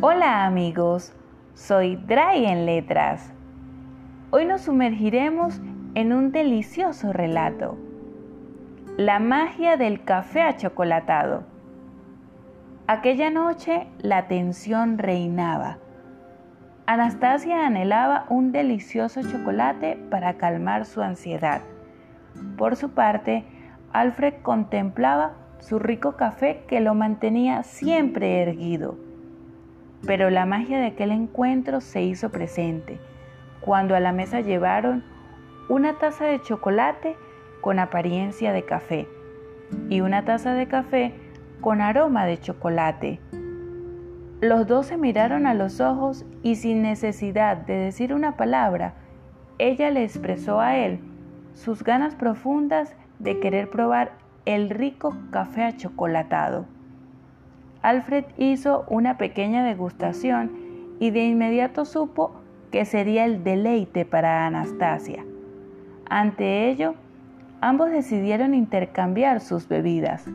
Hola amigos, soy Dry en Letras. Hoy nos sumergiremos en un delicioso relato. La magia del café achocolatado. Aquella noche la tensión reinaba. Anastasia anhelaba un delicioso chocolate para calmar su ansiedad. Por su parte, Alfred contemplaba su rico café que lo mantenía siempre erguido pero la magia de aquel encuentro se hizo presente cuando a la mesa llevaron una taza de chocolate con apariencia de café y una taza de café con aroma de chocolate. Los dos se miraron a los ojos y sin necesidad de decir una palabra, ella le expresó a él sus ganas profundas de querer probar el rico café achocolatado. Alfred hizo una pequeña degustación y de inmediato supo que sería el deleite para Anastasia. Ante ello, ambos decidieron intercambiar sus bebidas.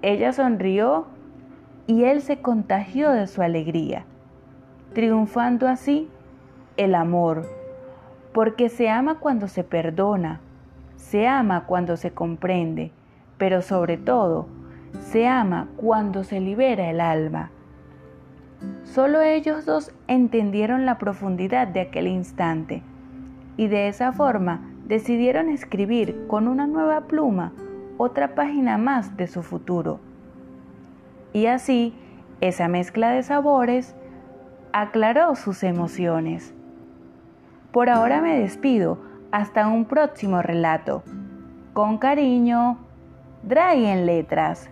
Ella sonrió y él se contagió de su alegría, triunfando así el amor, porque se ama cuando se perdona, se ama cuando se comprende, pero sobre todo se ama cuando se libera el alma. Solo ellos dos entendieron la profundidad de aquel instante y de esa forma decidieron escribir con una nueva pluma otra página más de su futuro. Y así, esa mezcla de sabores aclaró sus emociones. Por ahora me despido, hasta un próximo relato. Con cariño, Dry en Letras.